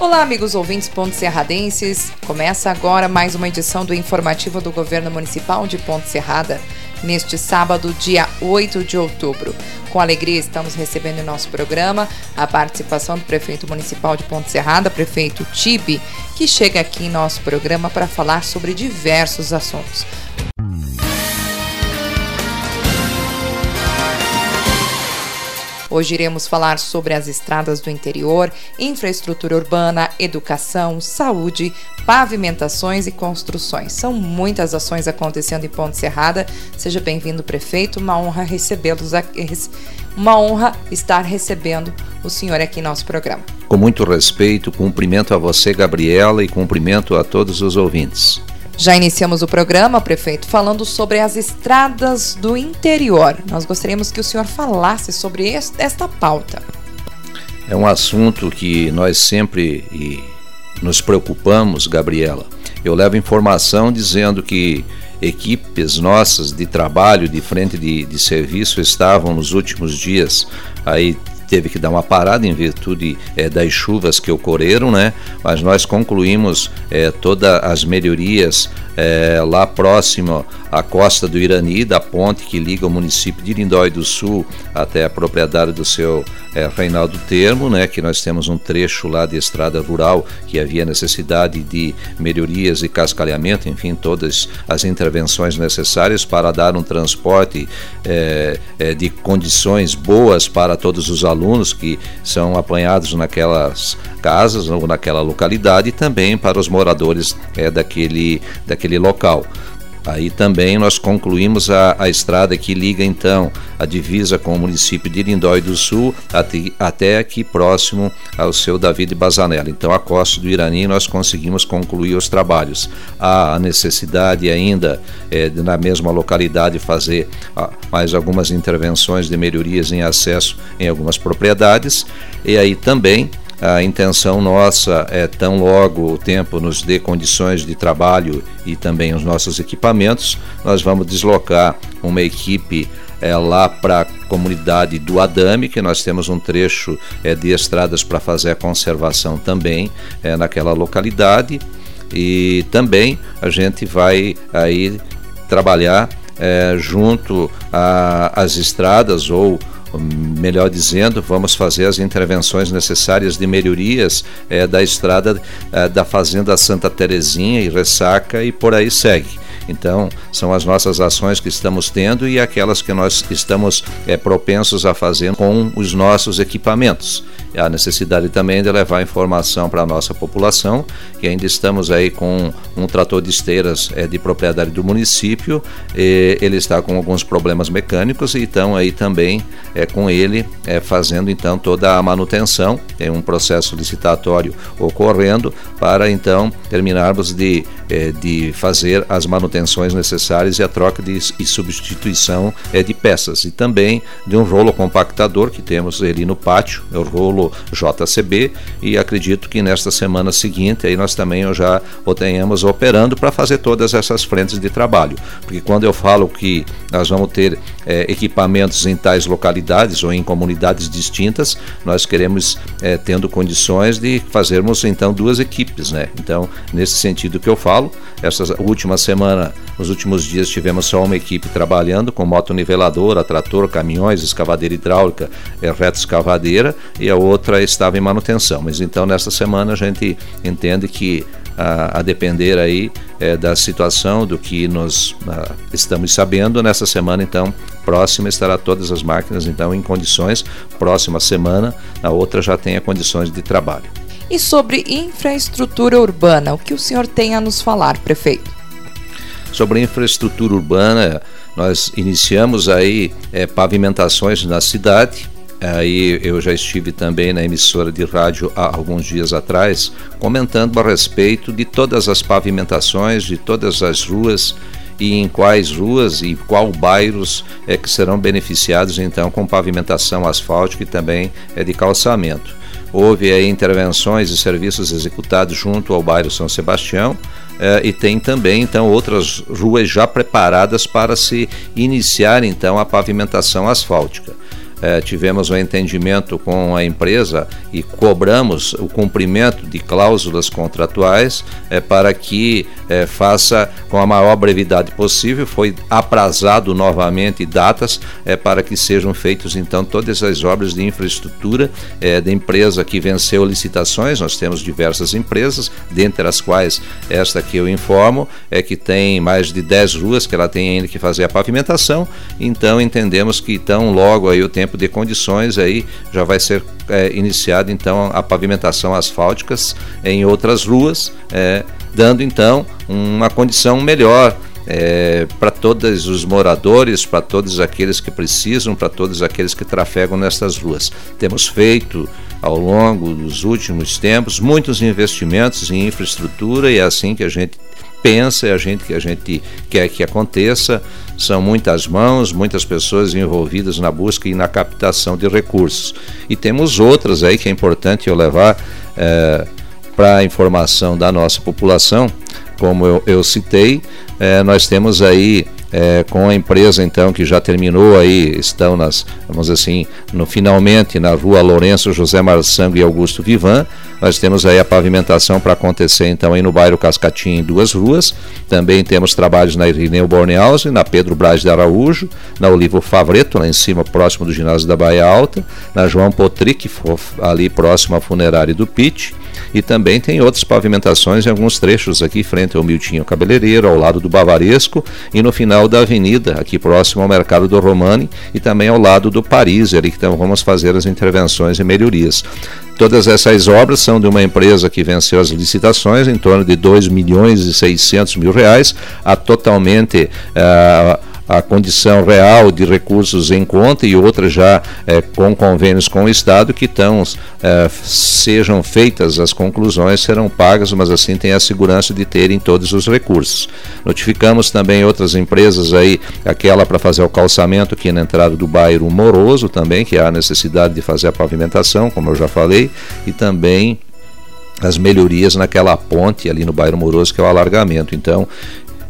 Olá, amigos ouvintes Ponte Serradenses. Começa agora mais uma edição do informativo do Governo Municipal de Ponte Serrada, neste sábado, dia 8 de outubro. Com alegria, estamos recebendo em nosso programa a participação do prefeito municipal de Ponte Serrada, prefeito Tibe, que chega aqui em nosso programa para falar sobre diversos assuntos. Hoje iremos falar sobre as estradas do interior, infraestrutura urbana, educação, saúde, pavimentações e construções. São muitas ações acontecendo em Ponte Serrada. Seja bem-vindo, prefeito. Uma honra recebê-los aqui. Uma honra estar recebendo o senhor aqui em nosso programa. Com muito respeito, cumprimento a você, Gabriela, e cumprimento a todos os ouvintes. Já iniciamos o programa, prefeito, falando sobre as estradas do interior. Nós gostaríamos que o senhor falasse sobre esta pauta. É um assunto que nós sempre nos preocupamos, Gabriela. Eu levo informação dizendo que equipes nossas de trabalho, de frente de, de serviço, estavam nos últimos dias aí teve que dar uma parada em virtude é, das chuvas que ocorreram, né? Mas nós concluímos é, todas as melhorias é, lá próximo à costa do Irani, da ponte que liga o município de Lindói do Sul até a propriedade do seu é, Reinaldo Termo, né, que nós temos um trecho lá de estrada rural que havia necessidade de melhorias e cascalhamento, enfim, todas as intervenções necessárias para dar um transporte é, é, de condições boas para todos os alunos que são apanhados naquelas casas ou naquela localidade e também para os moradores é, daquele, daquele local. Aí também nós concluímos a, a estrada que liga então a divisa com o município de Lindói do Sul até, até aqui próximo ao seu David Bazanella. Então a costa do Irani nós conseguimos concluir os trabalhos. Há a necessidade ainda é, de, na mesma localidade fazer ah, mais algumas intervenções de melhorias em acesso em algumas propriedades e aí também a intenção nossa é, tão logo o tempo nos dê condições de trabalho e também os nossos equipamentos, nós vamos deslocar uma equipe é, lá para a comunidade do Adame, que nós temos um trecho é, de estradas para fazer a conservação também é, naquela localidade. E também a gente vai aí trabalhar é, junto às estradas ou melhor dizendo, vamos fazer as intervenções necessárias de melhorias é, da estrada é, da Fazenda Santa Terezinha e Ressaca e por aí segue. Então, são as nossas ações que estamos tendo e aquelas que nós estamos é, propensos a fazer com os nossos equipamentos. A necessidade também de levar informação para a nossa população, que ainda estamos aí com um trator de esteiras é, de propriedade do município, ele está com alguns problemas mecânicos e então aí também é com ele é, fazendo então toda a manutenção, tem um processo licitatório ocorrendo para então terminarmos de, é, de fazer as manutenções manutenções necessárias e a troca de, e substituição é, de peças. E também de um rolo compactador que temos ali no pátio, é o rolo JCB, e acredito que nesta semana seguinte aí nós também já o tenhamos operando para fazer todas essas frentes de trabalho. Porque quando eu falo que nós vamos ter é, equipamentos em tais localidades ou em comunidades distintas, nós queremos é, tendo condições de fazermos então duas equipes, né? Então, nesse sentido que eu falo, essa última semana nos últimos dias tivemos só uma equipe trabalhando com moto niveladora, trator, caminhões, escavadeira hidráulica, reta escavadeira e a outra estava em manutenção. Mas então nessa semana a gente entende que a, a depender aí é, da situação do que nós a, estamos sabendo nessa semana então próxima estará todas as máquinas então em condições próxima semana a outra já tenha condições de trabalho. E sobre infraestrutura urbana, o que o senhor tem a nos falar, prefeito? Sobre a infraestrutura urbana, nós iniciamos aí é, pavimentações na cidade. Aí eu já estive também na emissora de rádio há alguns dias atrás, comentando a respeito de todas as pavimentações, de todas as ruas e em quais ruas e qual bairros é que serão beneficiados então com pavimentação asfáltica e também é de calçamento. Houve aí intervenções e serviços executados junto ao bairro São Sebastião, eh, e tem também então outras ruas já preparadas para se iniciar então a pavimentação asfáltica. eh, tivemos um entendimento com a empresa e cobramos o cumprimento de cláusulas contratuais eh, para que eh, faça com a maior brevidade possível. Foi aprazado novamente datas eh, para que sejam feitos então todas as obras de infraestrutura eh, da empresa que venceu licitações. Nós temos diversas empresas, dentre as quais esta que eu informo é que tem mais de 10 ruas que ela tem ainda que fazer a pavimentação. Então entendemos que tão logo aí o tempo de condições aí já vai ser é, iniciado então a pavimentação asfálticas em outras ruas, é, dando então uma condição melhor é, para todos os moradores, para todos aqueles que precisam, para todos aqueles que trafegam nestas ruas. Temos feito ao longo dos últimos tempos muitos investimentos em infraestrutura e é assim que a gente pensa, é a gente que a gente quer que aconteça. São muitas mãos, muitas pessoas envolvidas na busca e na captação de recursos. E temos outras aí que é importante eu levar é, para informação da nossa população. Como eu, eu citei, é, nós temos aí é, com a empresa então que já terminou aí, estão nas, vamos assim, no finalmente na rua Lourenço José Marçango e Augusto Vivan. Nós temos aí a pavimentação para acontecer então aí no bairro Cascatinha em duas ruas. Também temos trabalhos na Irineu Borneausen, na Pedro Braz de Araújo, na Olivo Favreto, lá em cima, próximo do ginásio da Baía Alta, na João Potric, ali próximo à funerária do Pit e também tem outras pavimentações em alguns trechos aqui frente ao Miltinho Cabeleireiro, ao lado do Bavaresco e no final da avenida, aqui próximo ao Mercado do Romani e também ao lado do Paris, ali que vamos fazer as intervenções e melhorias. Todas essas obras são de uma empresa que venceu as licitações em torno de 2 milhões e 600 mil reais, a totalmente uh, a condição real de recursos em conta e outras já é, com convênios com o Estado que tão, é, sejam feitas as conclusões, serão pagas, mas assim tem a segurança de terem todos os recursos. Notificamos também outras empresas aí, aquela para fazer o calçamento aqui na entrada do bairro Moroso também, que há necessidade de fazer a pavimentação, como eu já falei, e também as melhorias naquela ponte ali no bairro Moroso, que é o alargamento. Então,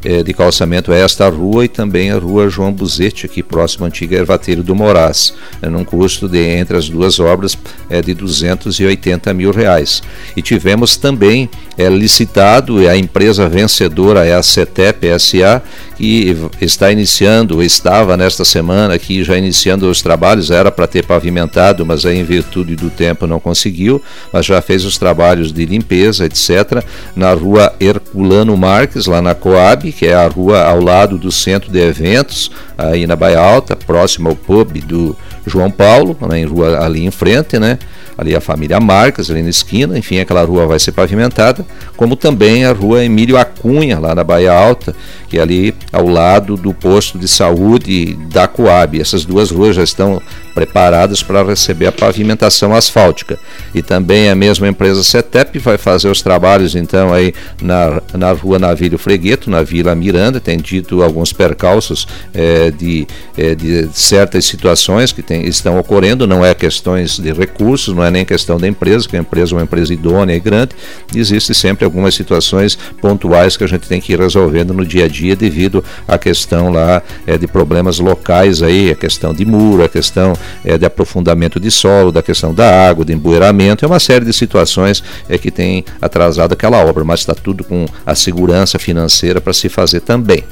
é, de calçamento é esta rua e também a rua João Buzetti, aqui próximo à antiga Ervateiro do Moraes, é, num custo de, entre as duas obras é, de 280 mil reais. E tivemos também é, licitado, a empresa vencedora é a CETEP SA, que está iniciando, estava nesta semana aqui já iniciando os trabalhos, era para ter pavimentado, mas aí em virtude do tempo não conseguiu, mas já fez os trabalhos de limpeza, etc., na rua Herculano Marques, lá na Coab, que é a rua ao lado do centro de eventos, aí na Baia Alta, próximo ao pub do João Paulo, né, em rua ali em frente, né? ali a família Marques, ali na esquina, enfim, aquela rua vai ser pavimentada, como também a rua Emílio Acunha, lá na Baia Alta, que é ali ao lado do posto de saúde da Coab. Essas duas ruas já estão preparadas para receber a pavimentação asfáltica. E também a mesma empresa CETEP vai fazer os trabalhos então aí na, na rua Navírio Fregueto, na Vila Miranda, tem dito alguns percalços é, de, é, de certas situações que tem, estão ocorrendo, não é questões de recursos, não é nem questão da empresa, que a empresa é uma empresa idônea e grande, existe sempre algumas situações pontuais que a gente tem que ir resolvendo no dia a dia devido à questão lá é, de problemas locais aí, a questão de muro, a questão é, de aprofundamento de solo, da questão da água, de embueiramento, é uma série de situações é, que tem atrasado aquela obra, mas está tudo com a segurança financeira para se fazer também.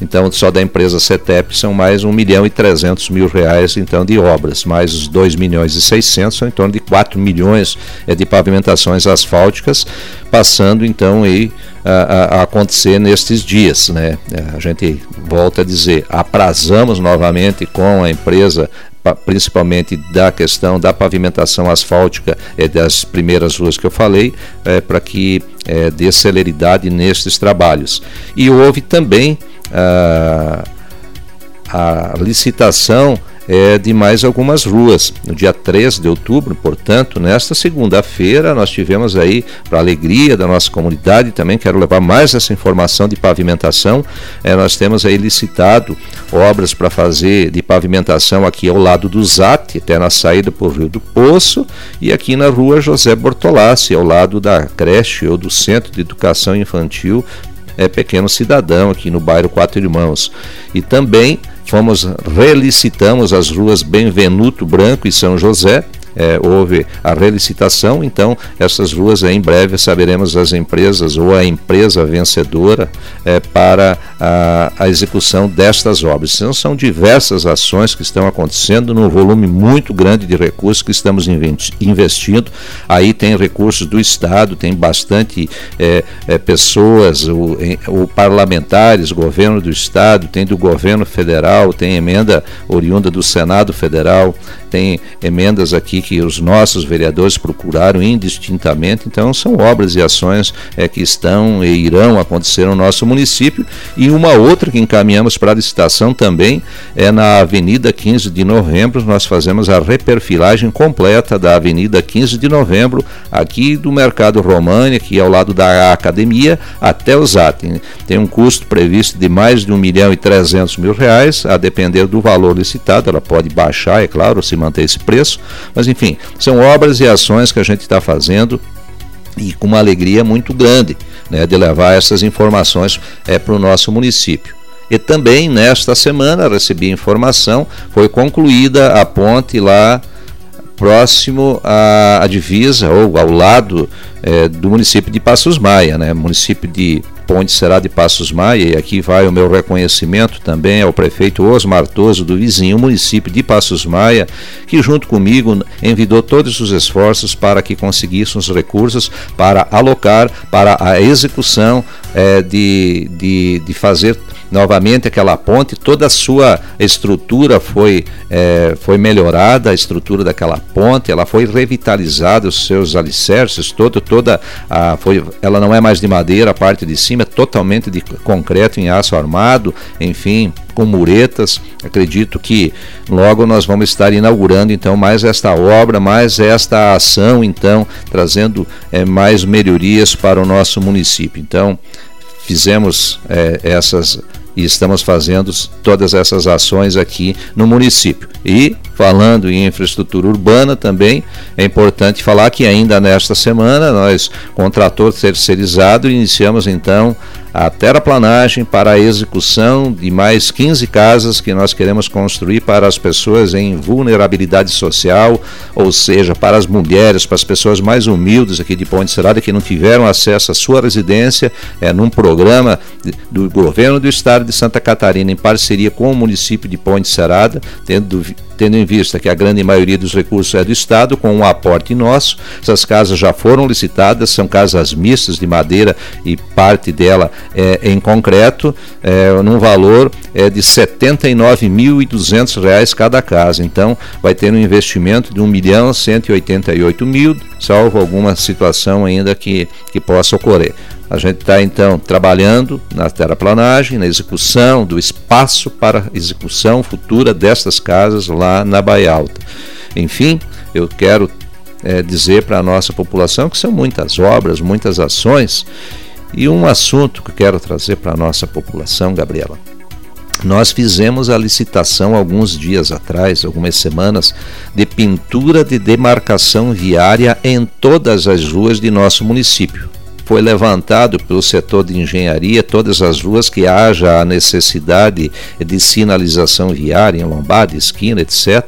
Então, só da empresa CETEP são mais 1 milhão e 300 mil reais então, de obras, mais os 2 milhões e 600, são em torno de 4 milhões é, de pavimentações asfálticas, passando então aí a, a, acontecer nestes dias. Né? A gente volta a dizer, aprazamos novamente com a empresa principalmente da questão da pavimentação asfáltica é, das primeiras ruas que eu falei, é, para que é, dê celeridade nestes trabalhos. E houve também a, ah, a licitação é, de mais algumas ruas. No dia 3 de outubro, portanto, nesta segunda-feira, nós tivemos aí, para alegria da nossa comunidade, também quero levar mais essa informação de pavimentação. É, nós temos aí licitado obras para fazer de pavimentação aqui ao lado do ZAT, até na saída por Rio do Poço, e aqui na rua José Bortolassi, ao lado da creche ou do Centro de Educação Infantil é, Pequeno Cidadão, aqui no bairro Quatro Irmãos. E também fomos relicitamos as ruas Benvenuto Branco e São José, é, houve a relicitação, então essas ruas em breve saberemos as empresas ou a empresa vencedora é, para a, a, execução destas obras. Então são diversas ações que estão acontecendo num volume muito grande de recursos que estamos investindo. Aí tem recursos do Estado, tem bastante é, é pessoas, o, o parlamentares, governo do Estado, tem do governo federal, tem emenda oriunda do Senado Federal, tem emendas aqui que os nossos vereadores procuraram indistintamente. Então, são obras e ações é, que estão e irão acontecer no nosso município. E uma outra que encaminhamos para a licitação também é na Avenida 15 de Novembro. Nós fazemos a reperfilagem completa da Avenida 15 de Novembro, aqui do Mercado România, que é ao lado da academia, até o ZAT. Tem um custo previsto de mais de 1 milhão e 300 mil reais, a depender do valor licitado. Ela pode baixar, é claro, se manter esse preço, mas enfim são obras e ações que a gente está fazendo e com uma alegria muito grande né, de levar essas informações é, para o nosso município. E também nesta semana recebi informação, foi concluída a ponte lá próximo à, à divisa ou ao lado é, do município de Passos Maia, né? município de Ponte será de Passos Maia, e aqui vai o meu reconhecimento também ao prefeito Osmar Toso, do vizinho município de Passos Maia, que junto comigo envidou todos os esforços para que conseguíssemos recursos para alocar para a execução é, de, de, de fazer novamente aquela ponte, toda a sua estrutura foi, é, foi melhorada, a estrutura daquela ponte, ela foi revitalizada, os seus alicerces, todo, toda a, foi, ela não é mais de madeira, a parte de cima é totalmente de concreto em aço armado, enfim, com muretas. Acredito que logo nós vamos estar inaugurando então mais esta obra, mais esta ação, então trazendo é, mais melhorias para o nosso município. Então fizemos é, essas e estamos fazendo todas essas ações aqui no município. E falando em infraestrutura urbana também, é importante falar que ainda nesta semana nós, com o trator terceirizado, iniciamos então a terraplanagem para a execução de mais 15 casas que nós queremos construir para as pessoas em vulnerabilidade social, ou seja, para as mulheres, para as pessoas mais humildes aqui de Ponte Serrada que não tiveram acesso à sua residência, é num programa do governo do estado de Santa Catarina em parceria com o município de Ponte Serrada, tendo tendo em vista que a grande maioria dos recursos é do Estado, com um aporte nosso. Essas casas já foram licitadas, são casas mistas de madeira e parte dela é em concreto, é, num valor é, de R$ 79.200 cada casa. Então, vai ter um investimento de R$ 1 milhão 188 mil, salvo alguma situação ainda que, que possa ocorrer. A gente está então trabalhando na terraplanagem, na execução do espaço para execução futura destas casas lá na Baía Alta. Enfim, eu quero é, dizer para a nossa população que são muitas obras, muitas ações e um assunto que quero trazer para a nossa população, Gabriela. Nós fizemos a licitação alguns dias atrás, algumas semanas, de pintura de demarcação viária em todas as ruas de nosso município foi levantado pelo setor de engenharia todas as ruas que haja a necessidade de sinalização viária em lombada, esquina, etc.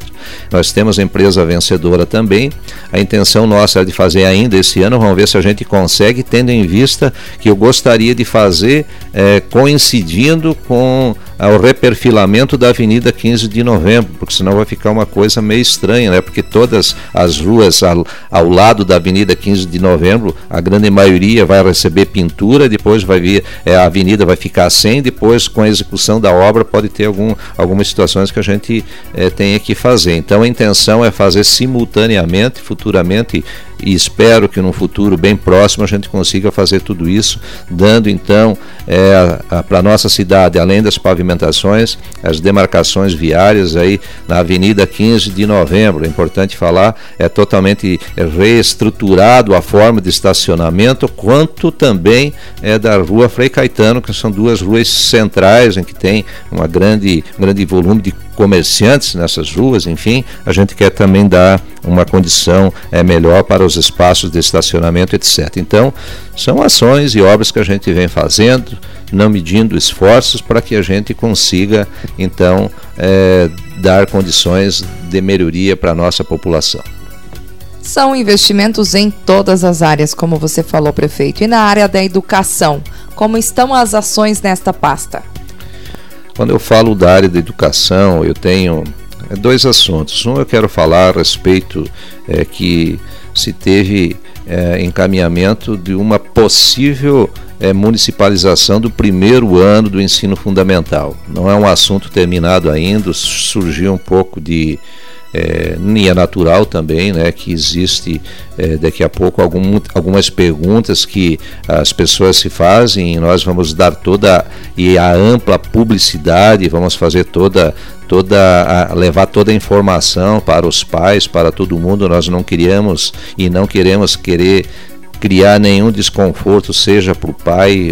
Nós temos empresa vencedora também. A intenção nossa é de fazer ainda esse ano. Vamos ver se a gente consegue, tendo em vista que eu gostaria de fazer é, coincidindo com o reperfilamento da Avenida 15 de Novembro, porque senão vai ficar uma coisa meio estranha, né? Porque todas as ruas ao, ao lado da Avenida 15 de Novembro, a grande maioria vai receber pintura, depois vai vir é, a avenida vai ficar sem, depois com a execução da obra pode ter algum, algumas situações que a gente é, tenha que fazer. Então a intenção é fazer simultaneamente, futuramente e espero que no futuro bem próximo a gente consiga fazer tudo isso, dando então é, para a nossa cidade, além das pavimentações, as demarcações viárias aí na Avenida 15 de Novembro. É importante falar, é totalmente reestruturado a forma de estacionamento, quanto também é da Rua Frei Caetano, que são duas ruas centrais em que tem uma grande, um grande volume de comerciantes nessas ruas, enfim, a gente quer também dar uma condição é, melhor para os espaços de estacionamento, etc. Então, são ações e obras que a gente vem fazendo, não medindo esforços para que a gente consiga, então, é, dar condições de melhoria para a nossa população. São investimentos em todas as áreas, como você falou, prefeito. E na área da educação, como estão as ações nesta pasta? Quando eu falo da área da educação, eu tenho é, dois assuntos. Um, eu quero falar a respeito é, que se teve é, encaminhamento de uma possível é, municipalização do primeiro ano do ensino fundamental. Não é um assunto terminado ainda, surgiu um pouco de é, e é natural também né, que existe é, daqui a pouco algum, algumas perguntas que as pessoas se fazem e nós vamos dar toda e a ampla publicidade, vamos fazer toda toda a, levar toda a informação para os pais, para todo mundo. Nós não queríamos e não queremos querer criar nenhum desconforto, seja para o pai,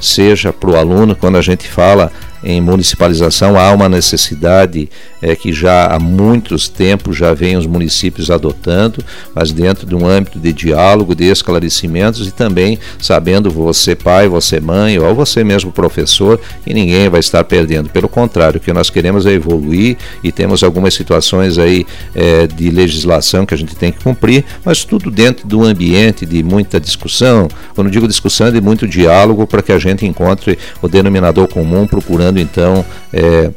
seja para o aluno, quando a gente fala em municipalização há uma necessidade é, que já há muitos tempos já vem os municípios adotando, mas dentro de um âmbito de diálogo, de esclarecimentos e também sabendo você pai, você mãe ou você mesmo professor que ninguém vai estar perdendo. Pelo contrário, o que nós queremos é evoluir e temos algumas situações aí é, de legislação que a gente tem que cumprir, mas tudo dentro de um ambiente de muita discussão. Quando digo discussão, é de muito diálogo para que a gente encontre o denominador comum, procurando então é,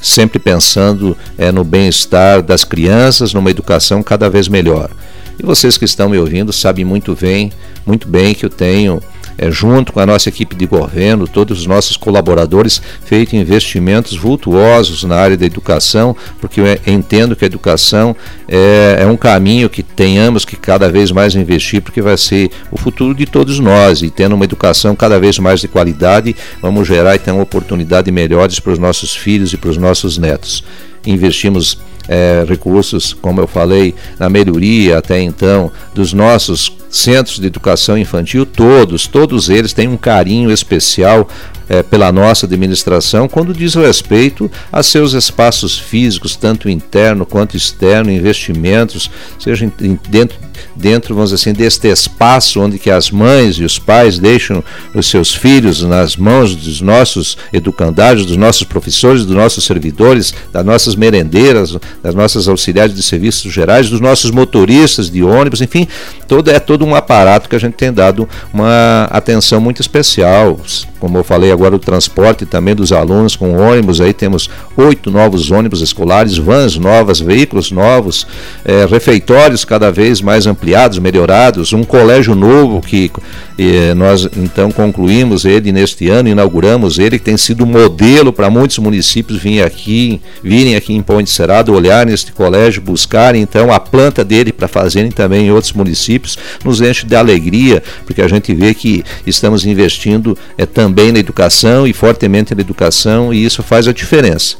sempre pensando é, no bem-estar das crianças, numa educação cada vez melhor. E vocês que estão me ouvindo sabem muito bem, muito bem que eu tenho é, junto com a nossa equipe de governo, todos os nossos colaboradores, feito investimentos vultuosos na área da educação, porque eu entendo que a educação é, é um caminho que tenhamos que cada vez mais investir, porque vai ser o futuro de todos nós. E tendo uma educação cada vez mais de qualidade, vamos gerar então oportunidades melhores para os nossos filhos e para os nossos netos. Investimos é, recursos, como eu falei, na melhoria até então dos nossos centros de educação infantil, todos, todos eles têm um carinho especial é, pela nossa administração quando diz respeito a seus espaços físicos, tanto interno quanto externo, investimentos, seja dentro, dentro, vamos dizer assim, deste espaço onde que as mães e os pais deixam os seus filhos nas mãos dos nossos educandários, dos nossos professores, dos nossos servidores, das nossas merendeiras, das nossas auxiliares de serviços gerais, dos nossos motoristas de ônibus, enfim, todo é todo um aparato que a gente tem dado uma atenção muito especial. Como eu falei agora, o transporte também dos alunos com ônibus, aí temos oito novos ônibus escolares, vans novas, veículos novos, é, refeitórios cada vez mais ampliados, melhorados, um colégio novo que eh, nós então concluímos ele neste ano, inauguramos ele, que tem sido modelo para muitos municípios virem aqui, virem aqui em Ponte Serado, olhar neste colégio, buscarem então a planta dele para fazerem também em outros municípios, nos enche de alegria, porque a gente vê que estamos investindo é, também na educação e fortemente na educação e isso faz a diferença.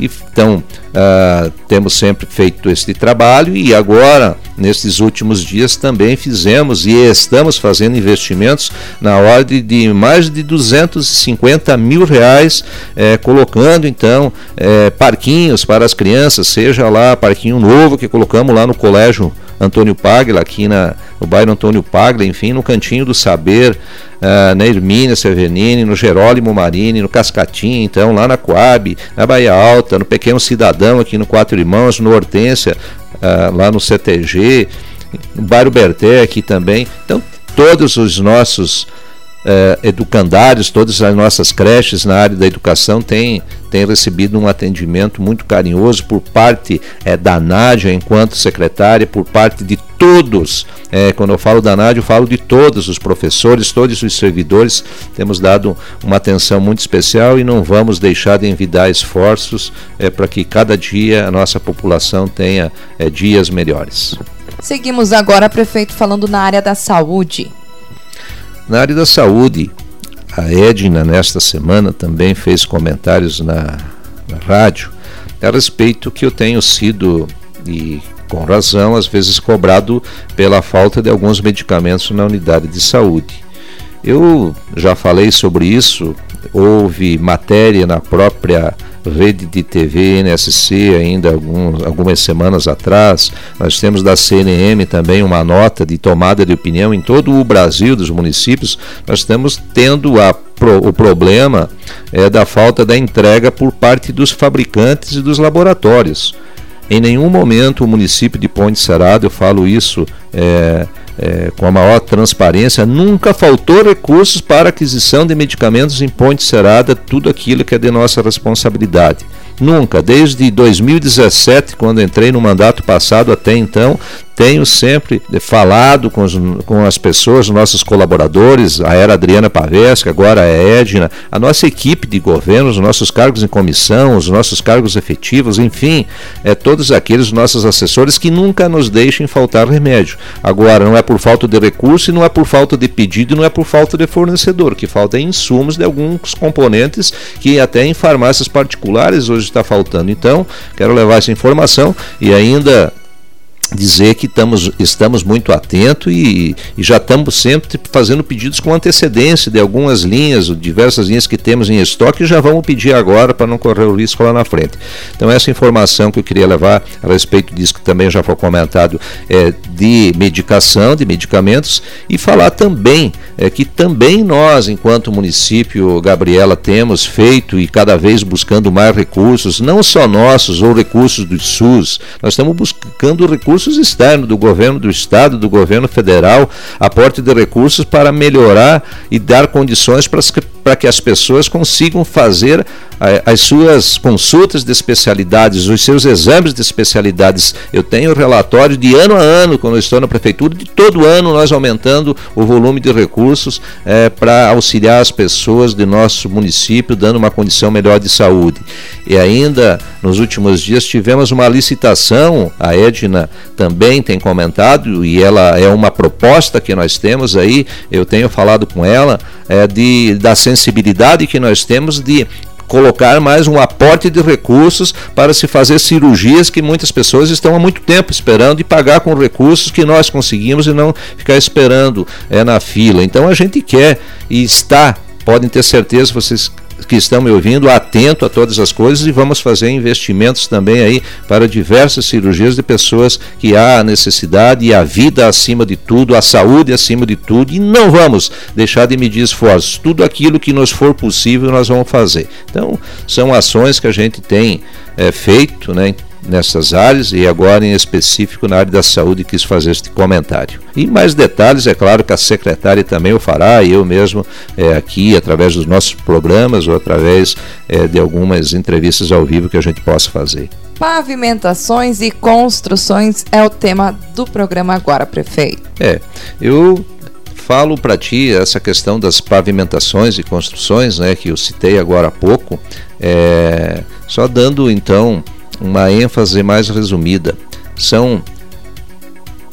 Então, uh, temos sempre feito este trabalho e agora, nesses últimos dias, também fizemos e estamos fazendo investimentos na ordem de mais de 250 mil reais, eh, colocando então eh, parquinhos para as crianças, seja lá parquinho novo que colocamos lá no colégio Antônio Pagla, aqui na, no bairro Antônio Pagla, enfim, no Cantinho do Saber, uh, na Hermínia Severnini, no Jerólimo Marini, no Cascatim, então, lá na Coab, na Bahia Alta, no Pequeno Cidadão, aqui no Quatro Irmãos, no Hortência, uh, lá no CTG, no bairro Berté aqui também. Então, todos os nossos eh, educandários, todas as nossas creches na área da educação têm, têm recebido um atendimento muito carinhoso por parte eh, da Nádia, enquanto secretária, por parte de todos. Eh, quando eu falo da Nádia, eu falo de todos os professores, todos os servidores. Temos dado uma atenção muito especial e não vamos deixar de envidar esforços eh, para que cada dia a nossa população tenha dias melhores. Seguimos agora, prefeito, falando na área da saúde. Na área da saúde, a Edna, nesta semana, também fez comentários na, na rádio a respeito que eu tenho sido, e com razão, às vezes cobrado pela falta de alguns medicamentos na unidade de saúde. Eu já falei sobre isso, houve matéria na própria rede de TV NSC ainda alguns, algumas semanas atrás. Nós temos da CNM também uma nota de tomada de opinião em todo o Brasil dos municípios. Nós estamos tendo a o problema é da falta da entrega por parte dos fabricantes e dos laboratórios. Em nenhum momento o município de Ponte Serado, eu falo isso é, é, com a maior transparência, nunca faltou recursos para aquisição de medicamentos em Ponte Serada, tudo aquilo que é de nossa responsabilidade. Nunca, desde 2017, quando entrei no mandato passado até então, tenho sempre falado com, os, com as pessoas, nossos colaboradores, a era Adriana Pavesca, agora é Edna, a nossa equipe de governo, os nossos cargos em comissão, os nossos cargos efetivos, enfim, é, todos aqueles nossos assessores que nunca nos deixem faltar remédio. Agora, não é por falta de recurso e não é por falta de pedido e não é por falta de fornecedor, que falta é insumos de alguns componentes que até em farmácias particulares hoje está faltando. Então, quero levar essa informação e ainda dizer que estamos, estamos muito atentos e, e, já estamos sempre fazendo pedidos com antecedência de algumas linhas, diversas linhas que temos em estoque e já vamos pedir agora para não correr o risco lá na frente. Então essa informação que eu queria levar a respeito disso que também já foi comentado é, de medicação, de medicamentos e falar também é, que também nós, enquanto município, Gabriela, temos feito e cada vez buscando mais recursos, não só nossos ou recursos do SUS, nós estamos buscando recursos recursos externos do governo do estado, do governo federal, aporte de recursos para melhorar e dar condições para que, para que as pessoas consigam fazer as suas consultas de especialidades, os seus exames de especialidades. Eu tenho relatórios de ano a ano, quando eu estou na prefeitura, de todo ano nós aumentando o volume de recursos é, para auxiliar as pessoas de nosso município, dando uma condição melhor de saúde. E ainda nos últimos dias tivemos uma licitação, a Edna também tem comentado, e ela é uma proposta que nós temos aí, eu tenho falado com ela, é, de, da sensibilidade que nós temos de colocar mais um aporte de recursos para se fazer cirurgias que muitas pessoas estão há muito tempo esperando e pagar com recursos que nós conseguimos e não ficar esperando é, na fila. Então a gente quer e está, podem ter certeza, vocês que estão me ouvindo, atento a todas as coisas e vamos fazer investimentos também aí para diversas cirurgias de pessoas que há necessidade e a vida acima de tudo, a saúde acima de tudo e não vamos deixar de medir esforços. Tudo aquilo que nos for possível nós vamos fazer. Então, são ações que a gente tem é, feito, né? Nessas áreas e agora em específico na área da saúde quis fazer este comentário. E mais detalhes, é claro que a secretária também o fará, e eu mesmo é, aqui, através dos nossos programas ou através é, de algumas entrevistas ao vivo que a gente possa fazer. Pavimentações e construções é o tema do programa agora, prefeito. É, eu falo para ti essa questão das pavimentações e construções, né, que eu citei agora há pouco, é, só dando então uma ênfase mais resumida. São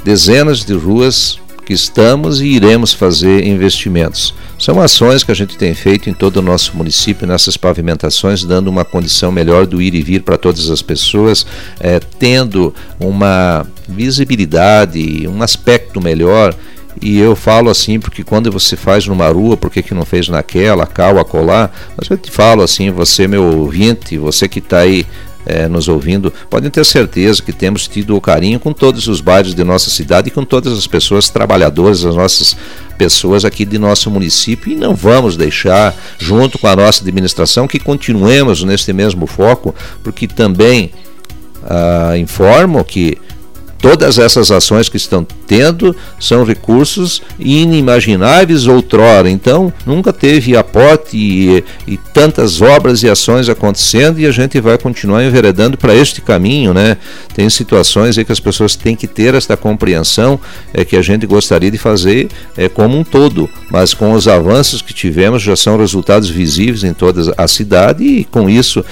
dezenas de ruas que estamos e iremos fazer investimentos. São ações que a gente tem feito em todo o nosso município, nessas pavimentações, dando uma condição melhor do ir e vir para todas as pessoas, é, tendo uma visibilidade, um aspecto melhor. E eu falo assim porque quando você faz numa rua, por que, não fez naquela, cal, acolá? Mas eu te falo assim, você meu ouvinte, você que está aí é, nos ouvindo, podem ter certeza que temos tido o carinho com todos os bairros de nossa cidade e com todas as pessoas trabalhadoras, as nossas pessoas aqui de nosso município. E não vamos deixar, junto com a nossa administração, que continuemos neste mesmo foco, porque também ah, informo que Todas essas ações que estão tendo são recursos inimagináveis outrora. Então, nunca teve aporte e, e tantas obras e ações acontecendo e a gente vai continuar enveredando para este caminho, né? Tem situações aí que as pessoas têm que ter esta compreensão é que a gente gostaria de fazer é, como um todo, mas com os avanços que tivemos já são resultados visíveis em toda a cidade e com isso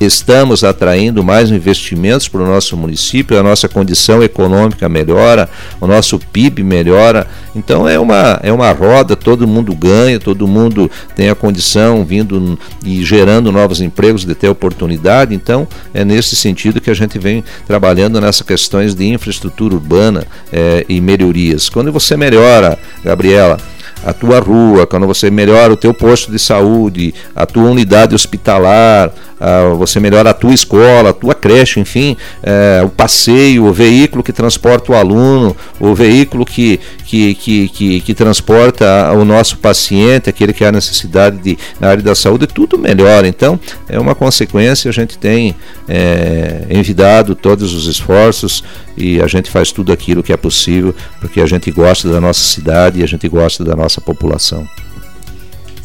estamos atraindo mais investimentos para o nosso município, a nossa condição econômica melhora, o nosso PIB melhora. Então é uma, é uma roda, todo mundo ganha, todo mundo tem a condição vindo e gerando novos empregos de ter oportunidade. Então é nesse sentido que a gente vem trabalhando nessas questões de infraestrutura urbana é, e melhorias. Quando você melhora, Gabriela, a tua rua, quando você melhora o teu posto de saúde, a tua unidade hospitalar, uh, você melhora a tua escola, a tua creche, enfim, uh, o passeio, o veículo que transporta o aluno, o veículo que, que, que, que, que transporta o nosso paciente, aquele que há necessidade de, na área da saúde, tudo melhora. Então, é uma consequência, a gente tem é, envidado todos os esforços e a gente faz tudo aquilo que é possível, porque a gente gosta da nossa cidade e a gente gosta da nossa população.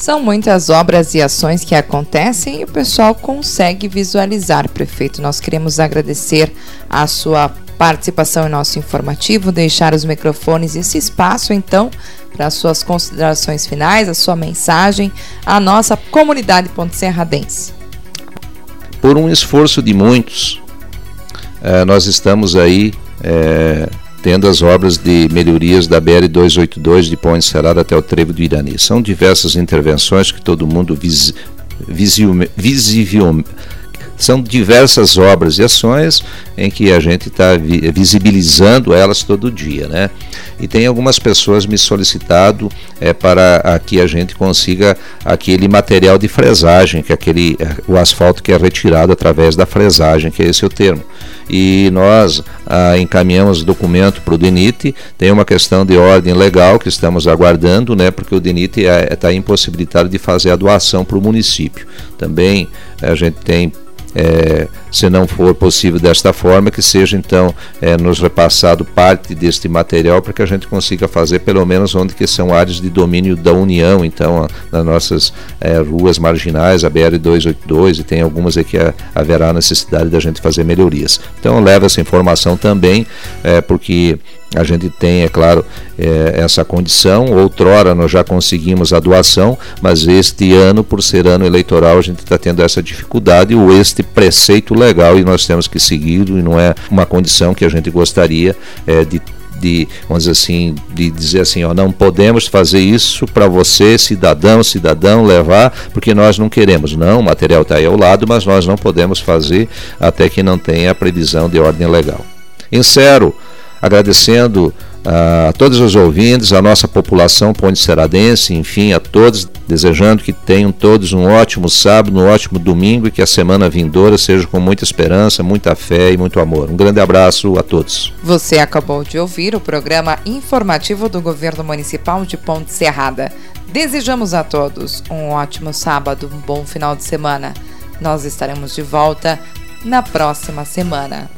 São muitas obras e ações que acontecem e o pessoal consegue visualizar, prefeito. Nós queremos agradecer a sua participação em nosso informativo, deixar os microfones e esse espaço, então, para as suas considerações finais, a sua mensagem à nossa comunidade Ponte Serradense. Por um esforço de muitos, eh, nós estamos aí eh, tendo as obras de melhorias da BR-282 de Ponte Serrada até o Trevo do Irani. São diversas intervenções que todo mundo vis, visivelmente são diversas obras e ações em que a gente está visibilizando elas todo dia, né? E tem algumas pessoas me solicitado é, para que a gente consiga aquele material de fresagem, que é aquele é, o asfalto que é retirado através da fresagem, que é esse o termo. E nós ah, encaminhamos o documento para o DENIT, tem uma questão de ordem legal que estamos aguardando, né? Porque o DENIT está é, impossibilitado de fazer a doação para o município. Também a gente tem é, se não for possível desta forma, que seja então é, nos repassado parte deste material para que a gente consiga fazer pelo menos onde que são áreas de domínio da União, então nas nossas é, ruas marginais, a BR-282 e tem algumas aqui que haverá necessidade da gente fazer melhorias. Então leva essa informação também, é, porque a gente tem, é claro, é, essa condição. Outrora nós já conseguimos a doação, mas este ano, por ser ano eleitoral, a gente está tendo essa dificuldade, ou este preceito legal, e nós temos que seguir, e não é uma condição que a gente gostaria é, de de, vamos dizer assim, de dizer assim, ó, não podemos fazer isso para você, cidadão, cidadão, levar, porque nós não queremos. Não, o material está aí ao lado, mas nós não podemos fazer até que não tenha a previsão de ordem legal. Encerro agradecendo a todos os ouvintes, a nossa população ponte-seradense, enfim, a todos, desejando que tenham todos um ótimo sábado, um ótimo domingo e que a semana vindoura seja com muita esperança, muita fé e muito amor. Um grande abraço a todos. Você acabou de ouvir o programa informativo do Governo Municipal de Ponte Serrada. Desejamos a todos um ótimo sábado, um bom final de semana. Nós estaremos de volta na próxima semana.